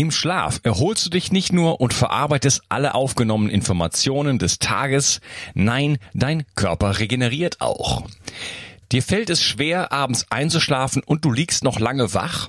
Im Schlaf erholst du dich nicht nur und verarbeitest alle aufgenommenen Informationen des Tages, nein, dein Körper regeneriert auch. Dir fällt es schwer, abends einzuschlafen und du liegst noch lange wach?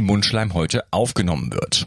Mundschleimhäute aufgenommen wird.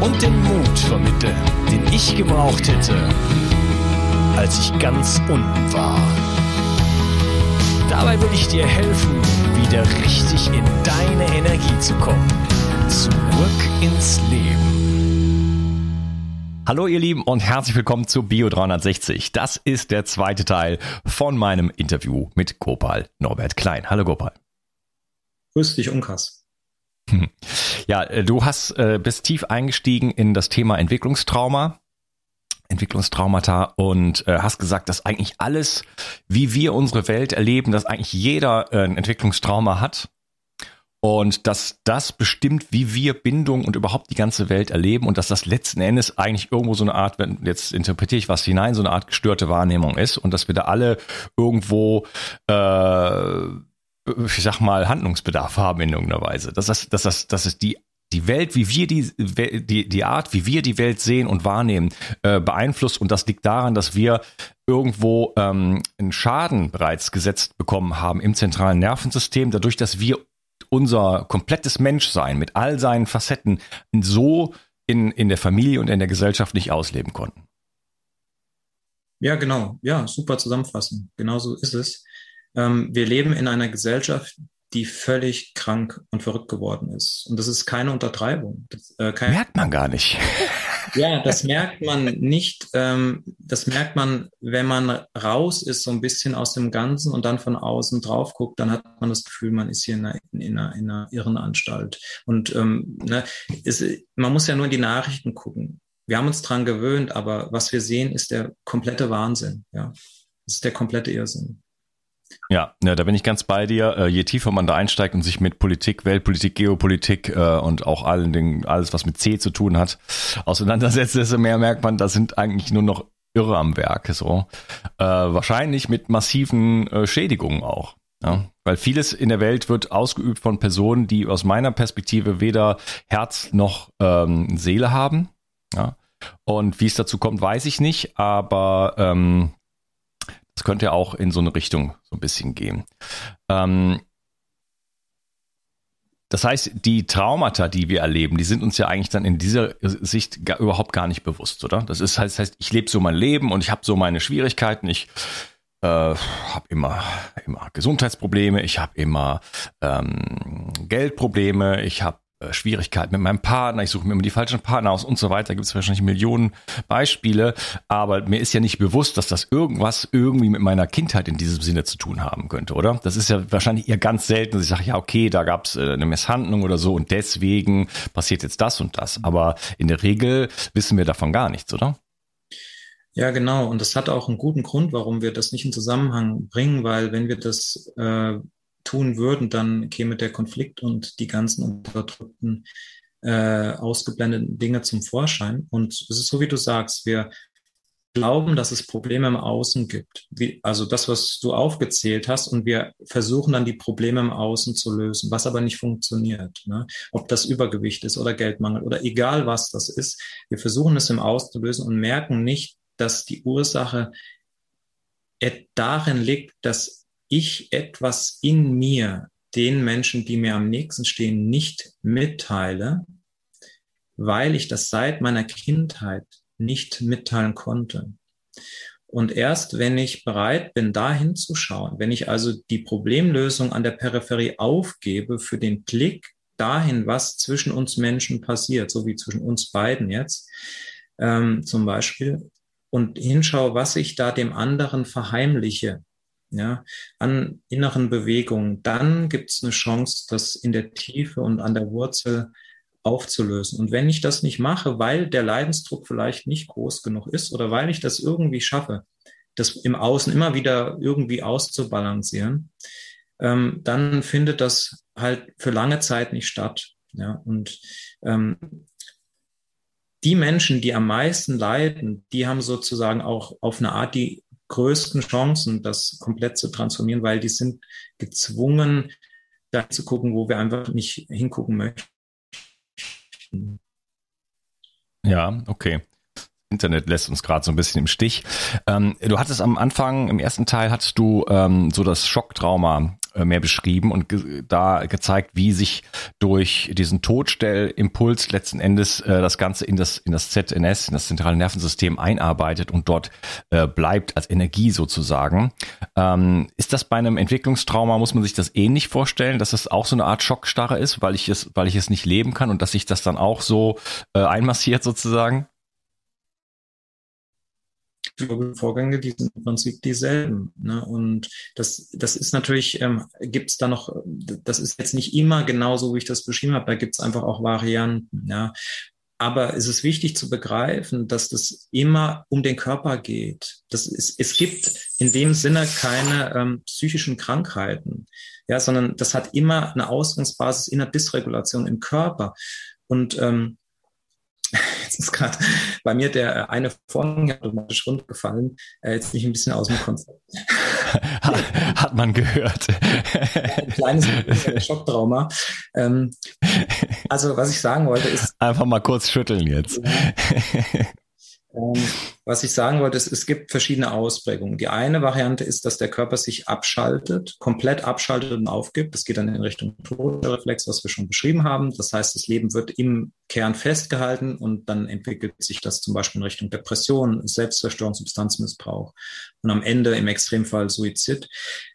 und den Mut vermitteln, den ich gebraucht hätte, als ich ganz unten war. Dabei will ich dir helfen, wieder richtig in deine Energie zu kommen. Zurück ins Leben. Hallo ihr Lieben und herzlich willkommen zu Bio 360. Das ist der zweite Teil von meinem Interview mit Gopal Norbert Klein. Hallo Gopal. Grüß dich, Unkas. Ja, äh, du hast äh, bist tief eingestiegen in das Thema Entwicklungstrauma, Entwicklungstraumata und äh, hast gesagt, dass eigentlich alles, wie wir unsere Welt erleben, dass eigentlich jeder ein Entwicklungstrauma hat und dass das bestimmt, wie wir Bindung und überhaupt die ganze Welt erleben und dass das letzten Endes eigentlich irgendwo so eine Art, wenn jetzt interpretiere ich was hinein, so eine Art gestörte Wahrnehmung ist und dass wir da alle irgendwo äh, ich sag mal, Handlungsbedarf haben in irgendeiner Weise. Dass das, dass das, dass es die die Welt, wie wir die, die, die Art, wie wir die Welt sehen und wahrnehmen, äh, beeinflusst. Und das liegt daran, dass wir irgendwo ähm, einen Schaden bereits gesetzt bekommen haben im zentralen Nervensystem, dadurch, dass wir unser komplettes Menschsein mit all seinen Facetten so in, in der Familie und in der Gesellschaft nicht ausleben konnten. Ja, genau. Ja, super zusammenfassen. Genauso ist es. Ähm, wir leben in einer Gesellschaft, die völlig krank und verrückt geworden ist. Und das ist keine Untertreibung. Das, äh, kein merkt man gar nicht. ja, das merkt man nicht. Ähm, das merkt man, wenn man raus ist, so ein bisschen aus dem Ganzen und dann von außen drauf guckt, dann hat man das Gefühl, man ist hier in einer, in einer, in einer Irrenanstalt. Und ähm, ne, ist, man muss ja nur in die Nachrichten gucken. Wir haben uns dran gewöhnt, aber was wir sehen, ist der komplette Wahnsinn. Ja, das ist der komplette Irrsinn. Ja, ja, da bin ich ganz bei dir. Äh, je tiefer man da einsteigt und sich mit Politik, Weltpolitik, Geopolitik äh, und auch allen Dingen, alles, was mit C zu tun hat, auseinandersetzt, desto mehr merkt man, da sind eigentlich nur noch Irre am Werk. So äh, wahrscheinlich mit massiven äh, Schädigungen auch. Ja, weil vieles in der Welt wird ausgeübt von Personen, die aus meiner Perspektive weder Herz noch ähm, Seele haben. Ja. Und wie es dazu kommt, weiß ich nicht, aber ähm, das könnte auch in so eine Richtung so ein bisschen gehen. Ähm, das heißt, die Traumata, die wir erleben, die sind uns ja eigentlich dann in dieser Sicht gar, überhaupt gar nicht bewusst, oder? Das ist das heißt, ich lebe so mein Leben und ich habe so meine Schwierigkeiten. Ich äh, habe immer immer Gesundheitsprobleme, ich habe immer ähm, Geldprobleme, ich habe Schwierigkeiten mit meinem Partner, ich suche mir immer die falschen Partner aus und so weiter. Gibt es wahrscheinlich Millionen Beispiele, aber mir ist ja nicht bewusst, dass das irgendwas irgendwie mit meiner Kindheit in diesem Sinne zu tun haben könnte, oder? Das ist ja wahrscheinlich eher ganz selten, dass ich sage, ja, okay, da gab es äh, eine Misshandlung oder so und deswegen passiert jetzt das und das. Aber in der Regel wissen wir davon gar nichts, oder? Ja, genau. Und das hat auch einen guten Grund, warum wir das nicht in Zusammenhang bringen, weil wenn wir das äh, tun würden, dann käme der Konflikt und die ganzen unterdrückten, äh, ausgeblendeten Dinge zum Vorschein. Und es ist so, wie du sagst, wir glauben, dass es Probleme im Außen gibt. Wie, also das, was du aufgezählt hast, und wir versuchen dann die Probleme im Außen zu lösen, was aber nicht funktioniert. Ne? Ob das Übergewicht ist oder Geldmangel oder egal was das ist, wir versuchen es im Außen zu lösen und merken nicht, dass die Ursache darin liegt, dass ich etwas in mir den Menschen, die mir am nächsten stehen, nicht mitteile, weil ich das seit meiner Kindheit nicht mitteilen konnte. Und erst wenn ich bereit bin, da hinzuschauen, wenn ich also die Problemlösung an der Peripherie aufgebe für den Blick dahin, was zwischen uns Menschen passiert, so wie zwischen uns beiden jetzt ähm, zum Beispiel, und hinschaue, was ich da dem anderen verheimliche, ja, an inneren Bewegungen, dann gibt es eine Chance, das in der Tiefe und an der Wurzel aufzulösen. Und wenn ich das nicht mache, weil der Leidensdruck vielleicht nicht groß genug ist oder weil ich das irgendwie schaffe, das im Außen immer wieder irgendwie auszubalancieren, ähm, dann findet das halt für lange Zeit nicht statt. Ja, und ähm, die Menschen, die am meisten leiden, die haben sozusagen auch auf eine Art die größten Chancen, das komplett zu transformieren, weil die sind gezwungen, da zu gucken, wo wir einfach nicht hingucken möchten. Ja, okay. Internet lässt uns gerade so ein bisschen im Stich. Ähm, du hattest am Anfang, im ersten Teil, hattest du ähm, so das Schocktrauma mehr beschrieben und ge da gezeigt, wie sich durch diesen Todstellimpuls letzten Endes äh, das Ganze in das, in das ZNS, in das zentrale Nervensystem einarbeitet und dort äh, bleibt als Energie sozusagen. Ähm, ist das bei einem Entwicklungstrauma, muss man sich das ähnlich vorstellen, dass es auch so eine Art Schockstarre ist, weil ich es, weil ich es nicht leben kann und dass sich das dann auch so äh, einmassiert sozusagen? Vorgänge, die sind im Prinzip dieselben. Ne? Und das, das ist natürlich, ähm, gibt es da noch, das ist jetzt nicht immer genauso, wie ich das beschrieben habe, da gibt es einfach auch Varianten. Ja? Aber es ist wichtig zu begreifen, dass das immer um den Körper geht. Das ist, es gibt in dem Sinne keine ähm, psychischen Krankheiten, ja, sondern das hat immer eine Ausgangsbasis in der Dysregulation im Körper. Und ähm, Jetzt ist gerade bei mir der äh, eine Vorhang automatisch runtergefallen. Äh, jetzt nicht ein bisschen aus dem Konzept. Hat man gehört. Ein kleines Schocktrauma. Ähm, also was ich sagen wollte ist. Einfach mal kurz schütteln jetzt. Ähm, was ich sagen wollte, ist, es gibt verschiedene Ausprägungen. Die eine Variante ist, dass der Körper sich abschaltet, komplett abschaltet und aufgibt. Das geht dann in Richtung Todreflex, was wir schon beschrieben haben. Das heißt, das Leben wird im Kern festgehalten und dann entwickelt sich das zum Beispiel in Richtung Depression, Selbstzerstörung, Substanzmissbrauch und am Ende im Extremfall Suizid.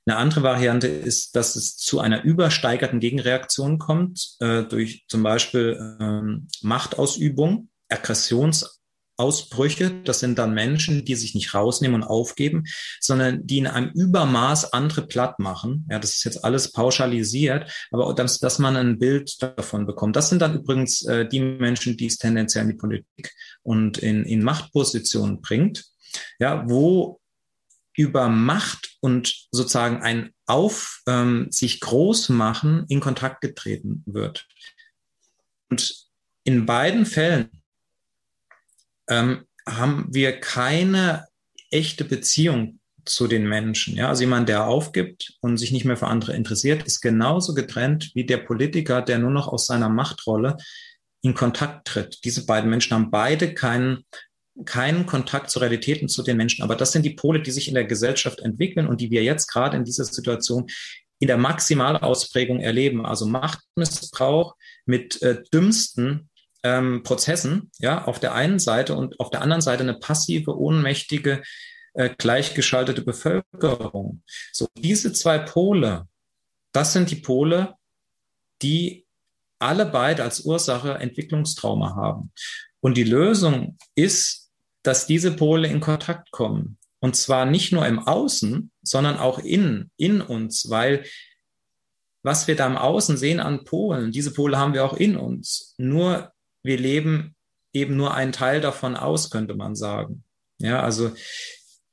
Eine andere Variante ist, dass es zu einer übersteigerten Gegenreaktion kommt, äh, durch zum Beispiel ähm, Machtausübung, Aggressions Ausbrüche. Das sind dann Menschen, die sich nicht rausnehmen und aufgeben, sondern die in einem Übermaß andere platt machen. Ja, das ist jetzt alles pauschalisiert, aber dass, dass man ein Bild davon bekommt. Das sind dann übrigens äh, die Menschen, die es tendenziell in die Politik und in, in Machtpositionen bringt. Ja, wo über Macht und sozusagen ein Auf ähm, sich groß machen in Kontakt getreten wird. Und in beiden Fällen ähm, haben wir keine echte Beziehung zu den Menschen. Ja, also jemand, der aufgibt und sich nicht mehr für andere interessiert, ist genauso getrennt wie der Politiker, der nur noch aus seiner Machtrolle in Kontakt tritt. Diese beiden Menschen haben beide keinen keinen Kontakt zur Realität und zu den Menschen. Aber das sind die Pole, die sich in der Gesellschaft entwickeln und die wir jetzt gerade in dieser Situation in der Maximalausprägung erleben. Also Machtmissbrauch mit äh, dümmsten ähm, Prozessen, ja, auf der einen Seite und auf der anderen Seite eine passive, ohnmächtige, äh, gleichgeschaltete Bevölkerung. So, diese zwei Pole, das sind die Pole, die alle beide als Ursache Entwicklungstrauma haben. Und die Lösung ist, dass diese Pole in Kontakt kommen. Und zwar nicht nur im Außen, sondern auch in, in uns, weil was wir da im Außen sehen an Polen, diese Pole haben wir auch in uns. Nur wir leben eben nur einen Teil davon aus, könnte man sagen. Ja, also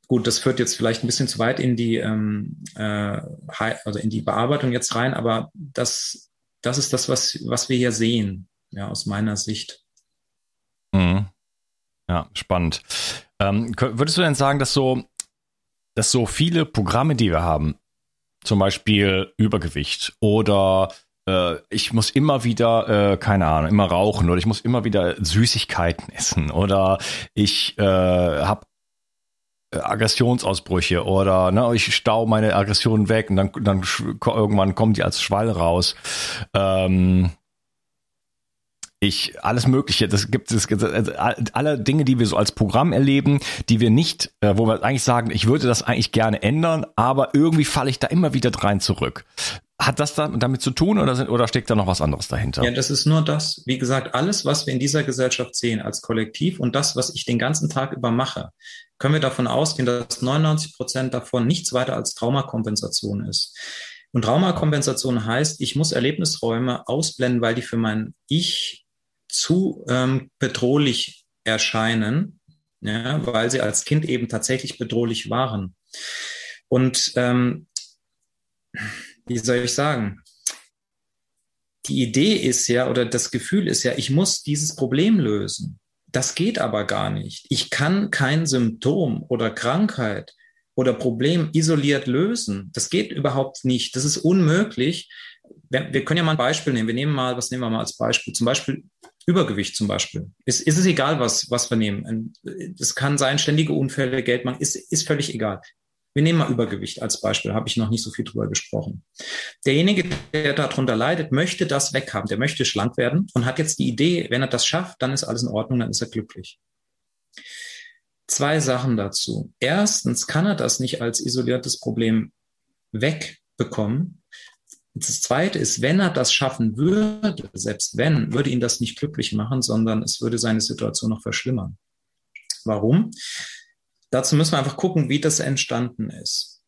gut, das führt jetzt vielleicht ein bisschen zu weit in die, ähm, äh, also in die Bearbeitung jetzt rein, aber das, das ist das, was, was wir hier sehen, ja, aus meiner Sicht. Mhm. Ja, spannend. Ähm, würdest du denn sagen, dass so, dass so viele Programme, die wir haben, zum Beispiel Übergewicht oder ich muss immer wieder, äh, keine Ahnung, immer rauchen oder ich muss immer wieder Süßigkeiten essen oder ich äh, habe äh, Aggressionsausbrüche oder ne, ich stau meine Aggressionen weg und dann, dann irgendwann kommen die als Schwall raus. Ähm, ich alles Mögliche. Das gibt es also alle Dinge, die wir so als Programm erleben, die wir nicht, äh, wo wir eigentlich sagen, ich würde das eigentlich gerne ändern, aber irgendwie falle ich da immer wieder rein zurück. Hat das damit zu tun oder, sind, oder steckt da noch was anderes dahinter? Ja, das ist nur das. Wie gesagt, alles, was wir in dieser Gesellschaft sehen als Kollektiv und das, was ich den ganzen Tag über mache, können wir davon ausgehen, dass 99 Prozent davon nichts weiter als Traumakompensation ist. Und Traumakompensation heißt, ich muss Erlebnisräume ausblenden, weil die für mein Ich zu ähm, bedrohlich erscheinen, ja, weil sie als Kind eben tatsächlich bedrohlich waren. Und ähm, wie soll ich sagen? Die Idee ist ja, oder das Gefühl ist ja, ich muss dieses Problem lösen. Das geht aber gar nicht. Ich kann kein Symptom oder Krankheit oder Problem isoliert lösen. Das geht überhaupt nicht. Das ist unmöglich. Wir, können ja mal ein Beispiel nehmen. Wir nehmen mal, was nehmen wir mal als Beispiel? Zum Beispiel Übergewicht zum Beispiel. Ist, ist es egal, was, was wir nehmen. Es kann sein, ständige Unfälle, Geldmangel, ist, ist völlig egal. Wir nehmen mal Übergewicht als Beispiel, habe ich noch nicht so viel drüber gesprochen. Derjenige, der darunter leidet, möchte das weghaben, der möchte schlank werden und hat jetzt die Idee, wenn er das schafft, dann ist alles in Ordnung, dann ist er glücklich. Zwei Sachen dazu. Erstens kann er das nicht als isoliertes Problem wegbekommen. Das zweite ist, wenn er das schaffen würde, selbst wenn, würde ihn das nicht glücklich machen, sondern es würde seine Situation noch verschlimmern. Warum? Dazu müssen wir einfach gucken, wie das entstanden ist.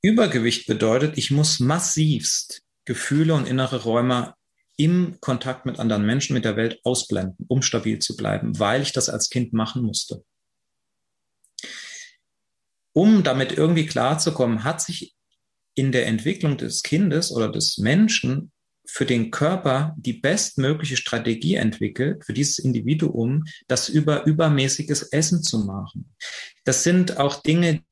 Übergewicht bedeutet, ich muss massivst Gefühle und innere Räume im Kontakt mit anderen Menschen, mit der Welt ausblenden, um stabil zu bleiben, weil ich das als Kind machen musste. Um damit irgendwie klarzukommen, hat sich in der Entwicklung des Kindes oder des Menschen für den Körper die bestmögliche Strategie entwickelt, für dieses Individuum, das über übermäßiges Essen zu machen. Das sind auch Dinge,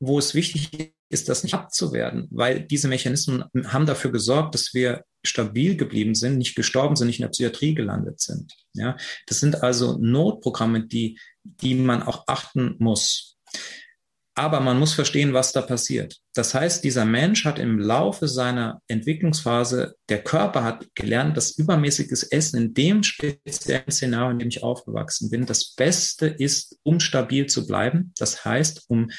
wo es wichtig ist, das nicht abzuwerden, weil diese Mechanismen haben dafür gesorgt, dass wir stabil geblieben sind, nicht gestorben sind, nicht in der Psychiatrie gelandet sind. Ja, das sind also Notprogramme, die, die man auch achten muss. Aber man muss verstehen, was da passiert. Das heißt, dieser Mensch hat im Laufe seiner Entwicklungsphase, der Körper hat gelernt, dass übermäßiges Essen in dem speziellen Szenario, in dem ich aufgewachsen bin, das Beste ist, um stabil zu bleiben. Das heißt, um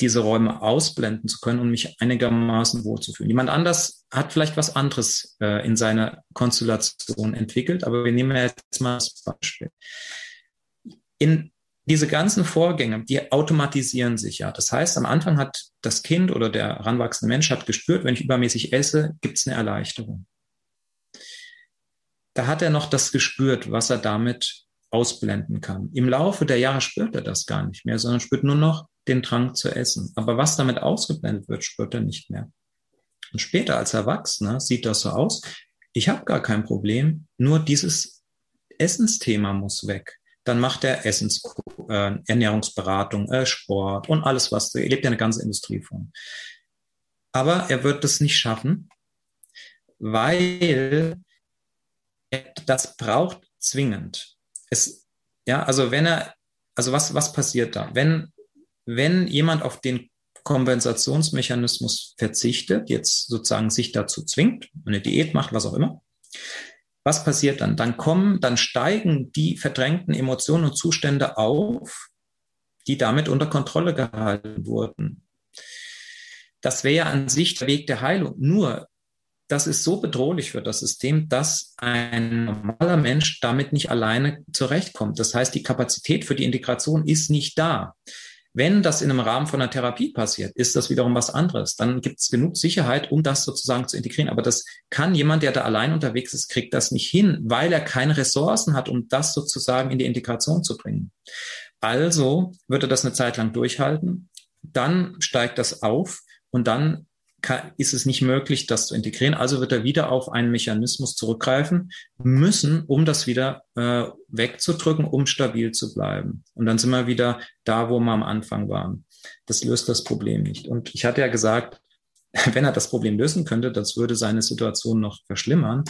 diese Räume ausblenden zu können und mich einigermaßen wohlzufühlen. Jemand anders hat vielleicht was anderes äh, in seiner Konstellation entwickelt, aber wir nehmen jetzt mal das Beispiel. In diese ganzen Vorgänge, die automatisieren sich ja. Das heißt, am Anfang hat das Kind oder der heranwachsende Mensch hat gespürt, wenn ich übermäßig esse, gibt es eine Erleichterung. Da hat er noch das gespürt, was er damit ausblenden kann. Im Laufe der Jahre spürt er das gar nicht mehr, sondern spürt nur noch den Drang zu essen. Aber was damit ausgeblendet wird, spürt er nicht mehr. Und später als Erwachsener sieht das so aus, ich habe gar kein Problem, nur dieses Essensthema muss weg dann macht er Essens, äh, Ernährungsberatung, äh, Sport und alles, was, er lebt ja eine ganze Industrie von. Aber er wird es nicht schaffen, weil er das braucht zwingend. Es, ja, also wenn er, also was, was passiert da? Wenn, wenn jemand auf den Kompensationsmechanismus verzichtet, jetzt sozusagen sich dazu zwingt, eine Diät macht, was auch immer, was passiert dann? Dann kommen, dann steigen die verdrängten Emotionen und Zustände auf, die damit unter Kontrolle gehalten wurden. Das wäre ja an sich der Weg der Heilung. Nur, das ist so bedrohlich für das System, dass ein normaler Mensch damit nicht alleine zurechtkommt. Das heißt, die Kapazität für die Integration ist nicht da. Wenn das in einem Rahmen von einer Therapie passiert, ist das wiederum was anderes. Dann gibt es genug Sicherheit, um das sozusagen zu integrieren. Aber das kann jemand, der da allein unterwegs ist, kriegt das nicht hin, weil er keine Ressourcen hat, um das sozusagen in die Integration zu bringen. Also wird er das eine Zeit lang durchhalten, dann steigt das auf und dann kann, ist es nicht möglich, das zu integrieren. Also wird er wieder auf einen Mechanismus zurückgreifen müssen, um das wieder äh, wegzudrücken, um stabil zu bleiben. Und dann sind wir wieder da, wo wir am Anfang waren. Das löst das Problem nicht. Und ich hatte ja gesagt, wenn er das Problem lösen könnte, das würde seine Situation noch verschlimmern.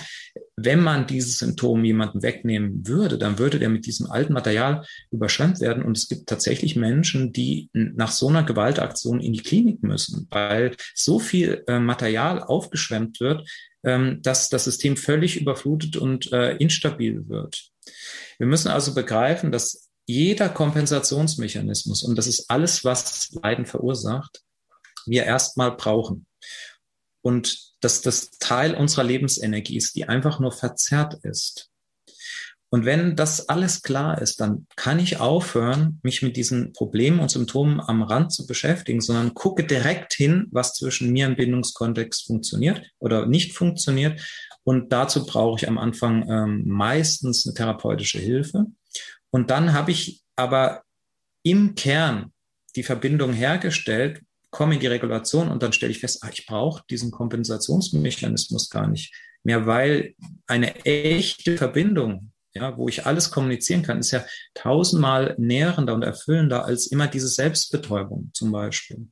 Wenn man dieses Symptom jemanden wegnehmen würde, dann würde der mit diesem alten Material überschwemmt werden. Und es gibt tatsächlich Menschen, die nach so einer Gewaltaktion in die Klinik müssen, weil so viel äh, Material aufgeschwemmt wird, ähm, dass das System völlig überflutet und äh, instabil wird. Wir müssen also begreifen, dass jeder Kompensationsmechanismus, und das ist alles, was Leiden verursacht, wir erstmal brauchen und dass das Teil unserer Lebensenergie ist, die einfach nur verzerrt ist. Und wenn das alles klar ist, dann kann ich aufhören, mich mit diesen Problemen und Symptomen am Rand zu beschäftigen, sondern gucke direkt hin, was zwischen mir im Bindungskontext funktioniert oder nicht funktioniert. Und dazu brauche ich am Anfang ähm, meistens eine therapeutische Hilfe. Und dann habe ich aber im Kern die Verbindung hergestellt, komme in die Regulation und dann stelle ich fest, ah, ich brauche diesen Kompensationsmechanismus gar nicht mehr, weil eine echte Verbindung, ja, wo ich alles kommunizieren kann, ist ja tausendmal nährender und erfüllender als immer diese Selbstbetäubung zum Beispiel.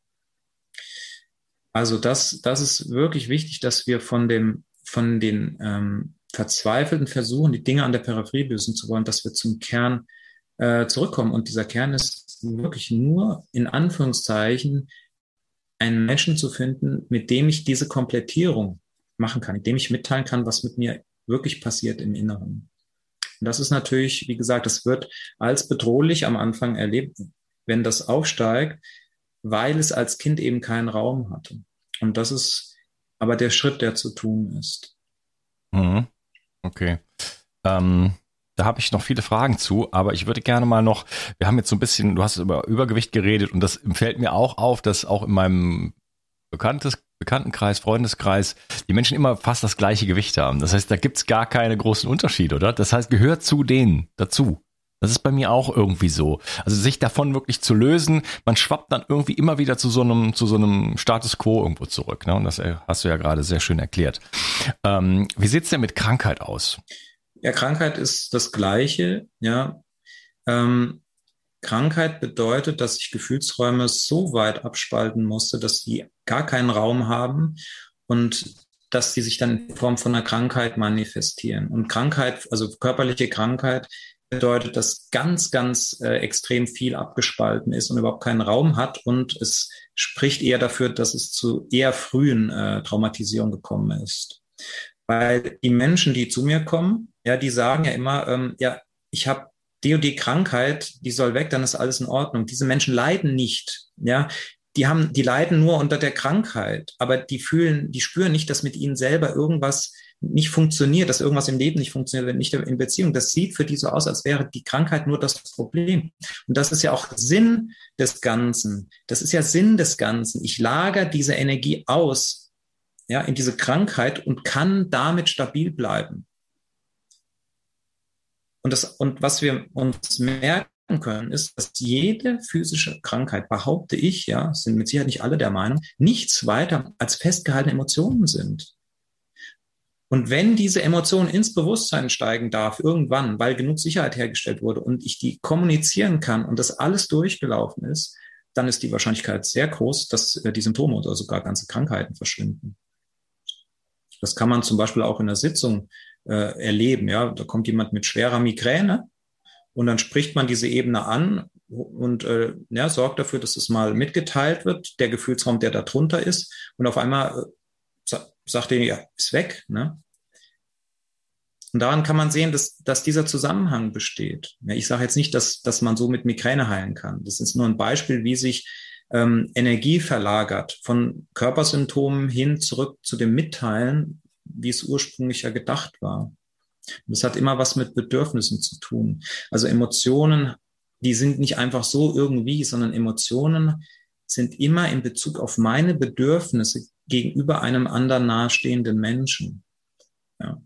Also das, das ist wirklich wichtig, dass wir von dem, von den ähm, verzweifelten Versuchen, die Dinge an der Peripherie lösen zu wollen, dass wir zum Kern äh, zurückkommen. Und dieser Kern ist wirklich nur in Anführungszeichen einen Menschen zu finden, mit dem ich diese Komplettierung machen kann, mit dem ich mitteilen kann, was mit mir wirklich passiert im Inneren. Und das ist natürlich, wie gesagt, das wird als bedrohlich am Anfang erlebt, wenn das aufsteigt, weil es als Kind eben keinen Raum hatte. Und das ist aber der Schritt, der zu tun ist. Mhm. Okay. Ähm, da habe ich noch viele Fragen zu, aber ich würde gerne mal noch, wir haben jetzt so ein bisschen, du hast über Übergewicht geredet und das fällt mir auch auf, dass auch in meinem Bekanntes, Bekanntenkreis, Freundeskreis, die Menschen immer fast das gleiche Gewicht haben. Das heißt, da gibt's gar keine großen Unterschiede, oder? Das heißt, gehört zu denen dazu. Das ist bei mir auch irgendwie so. Also sich davon wirklich zu lösen, man schwappt dann irgendwie immer wieder zu so einem, zu so einem Status quo irgendwo zurück. Ne? Und das äh, hast du ja gerade sehr schön erklärt. Ähm, wie sieht's denn mit Krankheit aus? Ja, Krankheit ist das Gleiche. Ja, ähm, Krankheit bedeutet, dass ich Gefühlsräume so weit abspalten musste, dass die gar keinen Raum haben und dass die sich dann in Form von einer Krankheit manifestieren. Und Krankheit, also körperliche Krankheit, bedeutet, dass ganz, ganz äh, extrem viel abgespalten ist und überhaupt keinen Raum hat. Und es spricht eher dafür, dass es zu eher frühen äh, Traumatisierungen gekommen ist. Weil die Menschen, die zu mir kommen, ja, die sagen ja immer, ähm, ja, ich habe die und die Krankheit, die soll weg, dann ist alles in Ordnung. Diese Menschen leiden nicht, ja. Die haben, die leiden nur unter der Krankheit, aber die fühlen, die spüren nicht, dass mit ihnen selber irgendwas nicht funktioniert, dass irgendwas im Leben nicht funktioniert, nicht in Beziehung. Das sieht für die so aus, als wäre die Krankheit nur das Problem. Und das ist ja auch Sinn des Ganzen. Das ist ja Sinn des Ganzen. Ich lager diese Energie aus, ja, in diese Krankheit und kann damit stabil bleiben. Und, das, und was wir uns merken können, ist, dass jede physische Krankheit, behaupte ich, ja, sind mit Sicherheit nicht alle der Meinung, nichts weiter als festgehaltene Emotionen sind. Und wenn diese Emotion ins Bewusstsein steigen darf, irgendwann, weil genug Sicherheit hergestellt wurde und ich die kommunizieren kann und das alles durchgelaufen ist, dann ist die Wahrscheinlichkeit sehr groß, dass äh, die Symptome oder sogar ganze Krankheiten verschwinden. Das kann man zum Beispiel auch in der Sitzung äh, erleben. Ja, da kommt jemand mit schwerer Migräne und dann spricht man diese Ebene an und äh, ja, sorgt dafür, dass es mal mitgeteilt wird, der Gefühlsraum, der da drunter ist. Und auf einmal äh, sagt er, ja, ist weg. Ne? Und daran kann man sehen, dass, dass dieser Zusammenhang besteht. Ja, ich sage jetzt nicht, dass, dass man so mit Migräne heilen kann. Das ist nur ein Beispiel, wie sich ähm, Energie verlagert von Körpersymptomen hin zurück zu dem Mitteilen, wie es ursprünglich ja gedacht war. das hat immer was mit Bedürfnissen zu tun. Also Emotionen, die sind nicht einfach so irgendwie, sondern Emotionen sind immer in Bezug auf meine Bedürfnisse gegenüber einem anderen nahestehenden Menschen. Ja.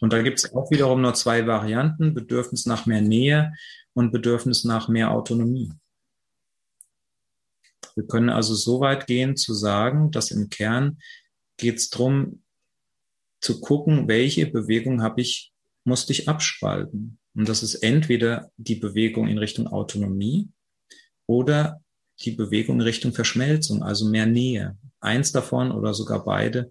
Und da gibt es auch wiederum nur zwei Varianten, Bedürfnis nach mehr Nähe und Bedürfnis nach mehr Autonomie. Wir können also so weit gehen zu sagen, dass im Kern geht es darum, zu gucken, welche Bewegung habe ich, musste ich abspalten. Und das ist entweder die Bewegung in Richtung Autonomie oder die Bewegung in Richtung Verschmelzung, also mehr Nähe. Eins davon oder sogar beide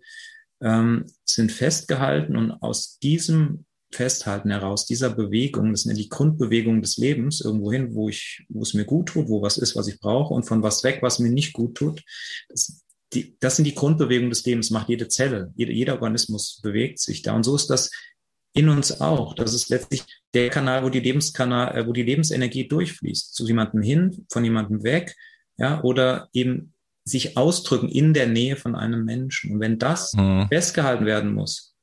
ähm, sind festgehalten und aus diesem Festhalten heraus, dieser Bewegung, das sind ja die Grundbewegungen des Lebens, irgendwo hin, wo ich, wo es mir gut tut, wo was ist, was ich brauche und von was weg, was mir nicht gut tut. Das, die, das sind die Grundbewegungen des Lebens, macht jede Zelle, jede, jeder Organismus bewegt sich da. Und so ist das in uns auch. Das ist letztlich der Kanal, wo die Lebenskanal, äh, wo die Lebensenergie durchfließt, zu jemandem hin, von jemandem weg, ja, oder eben sich ausdrücken in der Nähe von einem Menschen. Und wenn das mhm. festgehalten werden muss,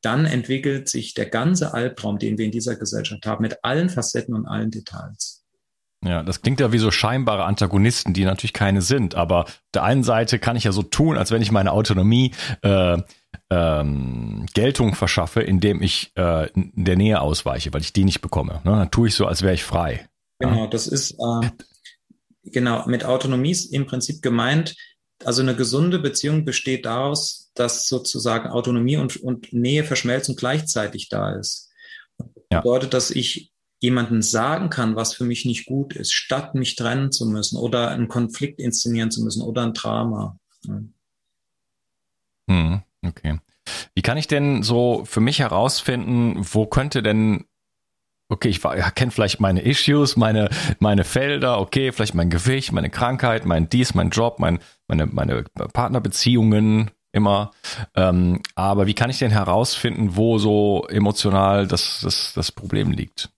dann entwickelt sich der ganze Albtraum, den wir in dieser Gesellschaft haben, mit allen Facetten und allen Details. Ja, das klingt ja wie so scheinbare Antagonisten, die natürlich keine sind. Aber auf der einen Seite kann ich ja so tun, als wenn ich meine Autonomie äh, ähm, Geltung verschaffe, indem ich äh, in der Nähe ausweiche, weil ich die nicht bekomme. Ne? Dann tue ich so, als wäre ich frei. Genau, ja. das ist äh, genau mit Autonomie ist im Prinzip gemeint. Also eine gesunde Beziehung besteht daraus, dass sozusagen Autonomie und, und Nähe, Verschmelzung gleichzeitig da ist. Das ja. bedeutet, dass ich jemanden sagen kann, was für mich nicht gut ist, statt mich trennen zu müssen oder einen Konflikt inszenieren zu müssen oder ein Drama. Hm, okay. Wie kann ich denn so für mich herausfinden, wo könnte denn okay, ich kenne vielleicht meine Issues, meine, meine Felder, okay, vielleicht mein Gewicht, meine Krankheit, mein dies, mein Job, mein, meine, meine Partnerbeziehungen immer. Ähm, aber wie kann ich denn herausfinden, wo so emotional das, das, das Problem liegt?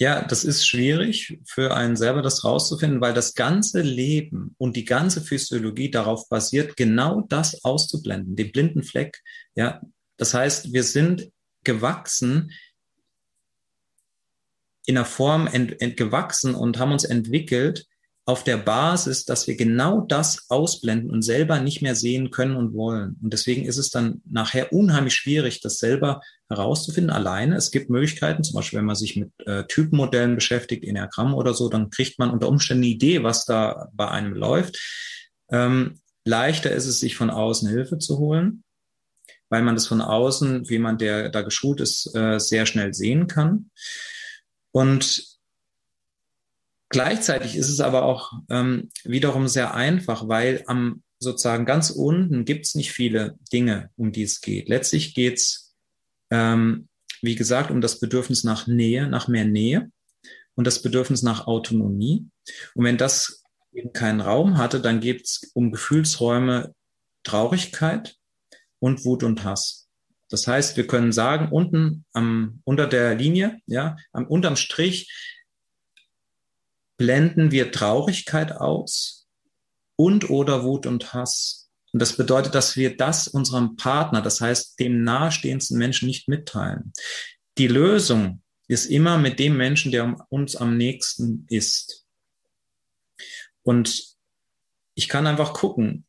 Ja, das ist schwierig für einen selber das rauszufinden, weil das ganze Leben und die ganze Physiologie darauf basiert, genau das auszublenden, den blinden Fleck. Ja, das heißt, wir sind gewachsen in einer Form ent, ent gewachsen und haben uns entwickelt, auf der Basis, dass wir genau das ausblenden und selber nicht mehr sehen können und wollen. Und deswegen ist es dann nachher unheimlich schwierig, das selber herauszufinden alleine. Es gibt Möglichkeiten, zum Beispiel, wenn man sich mit äh, Typenmodellen beschäftigt, Enneagramm oder so, dann kriegt man unter Umständen eine Idee, was da bei einem läuft. Ähm, leichter ist es, sich von außen Hilfe zu holen, weil man das von außen, wie man der da geschult ist, äh, sehr schnell sehen kann. Und Gleichzeitig ist es aber auch ähm, wiederum sehr einfach, weil am sozusagen ganz unten gibt es nicht viele Dinge, um die es geht. Letztlich geht es, ähm, wie gesagt, um das Bedürfnis nach Nähe, nach mehr Nähe und das Bedürfnis nach Autonomie. Und wenn das eben keinen Raum hatte, dann geht es um Gefühlsräume Traurigkeit und Wut und Hass. Das heißt, wir können sagen, unten am, unter der Linie, ja, am, unterm Strich blenden wir Traurigkeit aus und oder Wut und Hass. Und das bedeutet, dass wir das unserem Partner, das heißt dem nahestehendsten Menschen nicht mitteilen. Die Lösung ist immer mit dem Menschen, der uns am nächsten ist. Und ich kann einfach gucken,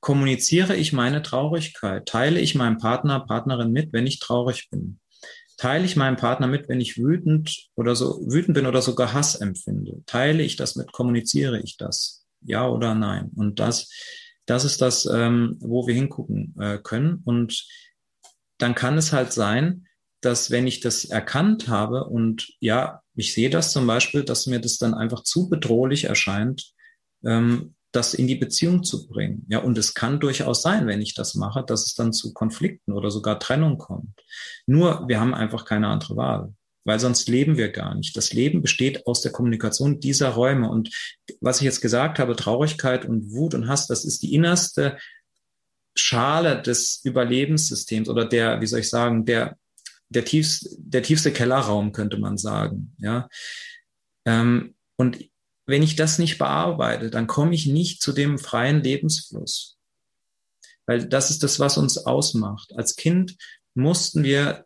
kommuniziere ich meine Traurigkeit, teile ich meinem Partner, Partnerin mit, wenn ich traurig bin teile ich meinem Partner mit, wenn ich wütend oder so wütend bin oder sogar Hass empfinde? Teile ich das mit? Kommuniziere ich das? Ja oder nein? Und das, das ist das, ähm, wo wir hingucken äh, können. Und dann kann es halt sein, dass wenn ich das erkannt habe und ja, ich sehe das zum Beispiel, dass mir das dann einfach zu bedrohlich erscheint, ähm, das in die Beziehung zu bringen. Ja, und es kann durchaus sein, wenn ich das mache, dass es dann zu Konflikten oder sogar Trennung kommt. Nur wir haben einfach keine andere Wahl, weil sonst leben wir gar nicht. Das Leben besteht aus der Kommunikation dieser Räume. Und was ich jetzt gesagt habe, Traurigkeit und Wut und Hass, das ist die innerste Schale des Überlebenssystems oder der, wie soll ich sagen, der, der tiefste, der tiefste Kellerraum, könnte man sagen. Ja. Ähm, und wenn ich das nicht bearbeite, dann komme ich nicht zu dem freien Lebensfluss. Weil das ist das, was uns ausmacht. Als Kind mussten wir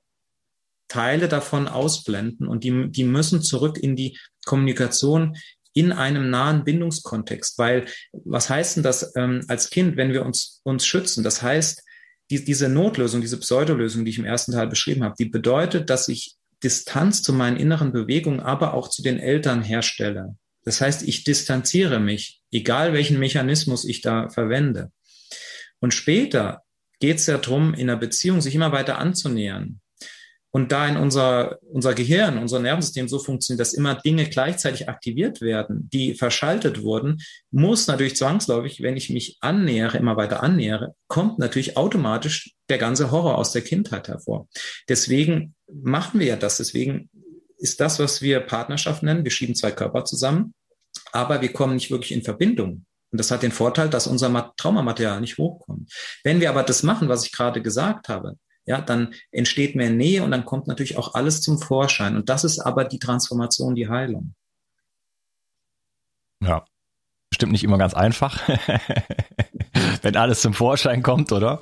Teile davon ausblenden und die, die müssen zurück in die Kommunikation in einem nahen Bindungskontext. Weil was heißt denn das ähm, als Kind, wenn wir uns, uns schützen? Das heißt, die, diese Notlösung, diese Pseudolösung, die ich im ersten Teil beschrieben habe, die bedeutet, dass ich Distanz zu meinen inneren Bewegungen, aber auch zu den Eltern herstelle. Das heißt, ich distanziere mich egal welchen Mechanismus ich da verwende. Und später geht es ja darum, in einer Beziehung sich immer weiter anzunähern. Und da in unser, unser Gehirn, unser Nervensystem so funktioniert, dass immer Dinge gleichzeitig aktiviert werden, die verschaltet wurden, muss natürlich zwangsläufig, wenn ich mich annähere, immer weiter annähere, kommt natürlich automatisch der ganze Horror aus der Kindheit hervor. Deswegen machen wir ja das. Deswegen ist das, was wir Partnerschaft nennen, wir schieben zwei Körper zusammen, aber wir kommen nicht wirklich in Verbindung. Und das hat den Vorteil, dass unser Traumamaterial nicht hochkommt. Wenn wir aber das machen, was ich gerade gesagt habe, ja, dann entsteht mehr Nähe und dann kommt natürlich auch alles zum Vorschein. Und das ist aber die Transformation, die Heilung. Ja, bestimmt nicht immer ganz einfach, wenn alles zum Vorschein kommt, oder?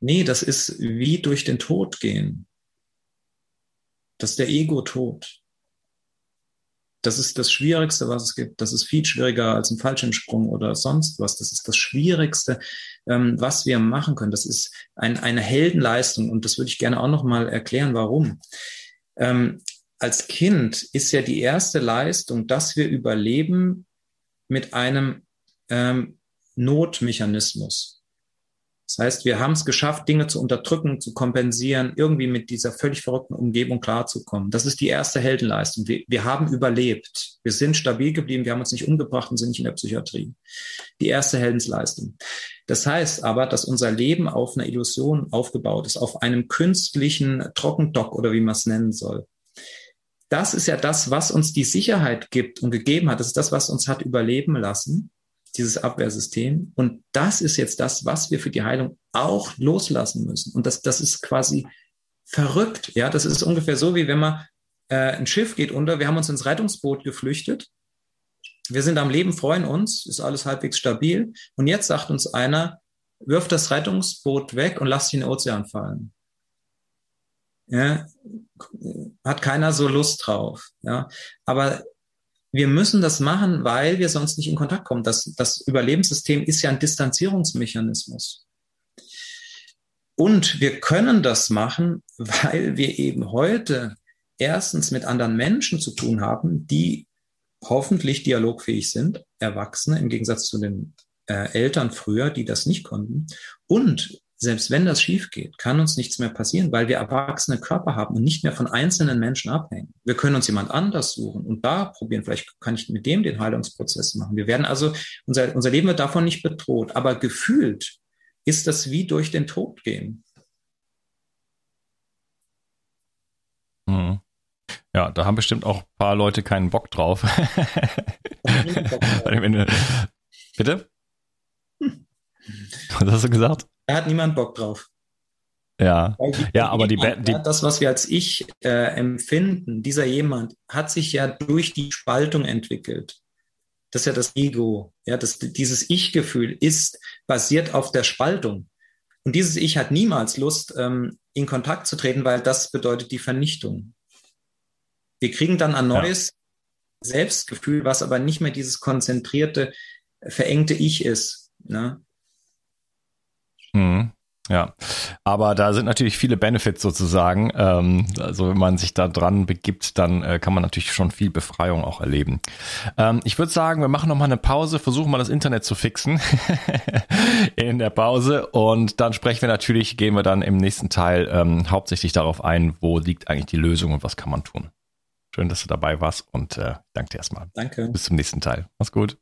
Nee, das ist wie durch den Tod gehen. Das ist der Ego-Tod. Das ist das Schwierigste, was es gibt. Das ist viel schwieriger als ein Fallschirmsprung oder sonst was. Das ist das Schwierigste, ähm, was wir machen können. Das ist ein, eine Heldenleistung und das würde ich gerne auch noch mal erklären, warum. Ähm, als Kind ist ja die erste Leistung, dass wir überleben mit einem ähm, Notmechanismus. Das heißt, wir haben es geschafft, Dinge zu unterdrücken, zu kompensieren, irgendwie mit dieser völlig verrückten Umgebung klarzukommen. Das ist die erste Heldenleistung. Wir, wir haben überlebt. Wir sind stabil geblieben. Wir haben uns nicht umgebracht und sind nicht in der Psychiatrie. Die erste Heldensleistung. Das heißt aber, dass unser Leben auf einer Illusion aufgebaut ist, auf einem künstlichen Trockendock oder wie man es nennen soll. Das ist ja das, was uns die Sicherheit gibt und gegeben hat. Das ist das, was uns hat überleben lassen dieses Abwehrsystem. Und das ist jetzt das, was wir für die Heilung auch loslassen müssen. Und das, das ist quasi verrückt. Ja, das ist ungefähr so, wie wenn man äh, ein Schiff geht unter. Wir haben uns ins Rettungsboot geflüchtet. Wir sind am Leben, freuen uns, ist alles halbwegs stabil. Und jetzt sagt uns einer, wirf das Rettungsboot weg und lass dich in den Ozean fallen. Ja, hat keiner so Lust drauf. Ja, aber wir müssen das machen, weil wir sonst nicht in Kontakt kommen. Das, das Überlebenssystem ist ja ein Distanzierungsmechanismus. Und wir können das machen, weil wir eben heute erstens mit anderen Menschen zu tun haben, die hoffentlich dialogfähig sind, Erwachsene im Gegensatz zu den äh, Eltern früher, die das nicht konnten. Und selbst wenn das schief geht, kann uns nichts mehr passieren, weil wir erwachsene Körper haben und nicht mehr von einzelnen Menschen abhängen. Wir können uns jemand anders suchen und da probieren, vielleicht kann ich mit dem den Heilungsprozess machen. Wir werden also, unser, unser Leben wird davon nicht bedroht, aber gefühlt ist das wie durch den Tod gehen. Mhm. Ja, da haben bestimmt auch ein paar Leute keinen Bock drauf. Bitte? Was hast du gesagt? Da hat niemand Bock drauf. Ja, ja, aber die, die das, was wir als Ich äh, empfinden, dieser jemand hat sich ja durch die Spaltung entwickelt. Das ist ja das Ego. Ja, das, dieses Ich-Gefühl ist basiert auf der Spaltung. Und dieses Ich hat niemals Lust, ähm, in Kontakt zu treten, weil das bedeutet die Vernichtung. Wir kriegen dann ein neues ja. Selbstgefühl, was aber nicht mehr dieses konzentrierte, verengte Ich ist. Ne? Mhm. Ja, aber da sind natürlich viele Benefits sozusagen. Ähm, also wenn man sich da dran begibt, dann äh, kann man natürlich schon viel Befreiung auch erleben. Ähm, ich würde sagen, wir machen nochmal eine Pause, versuchen mal das Internet zu fixen in der Pause und dann sprechen wir natürlich, gehen wir dann im nächsten Teil ähm, hauptsächlich darauf ein, wo liegt eigentlich die Lösung und was kann man tun. Schön, dass du dabei warst und äh, danke dir erstmal. Danke. Bis zum nächsten Teil. Mach's gut.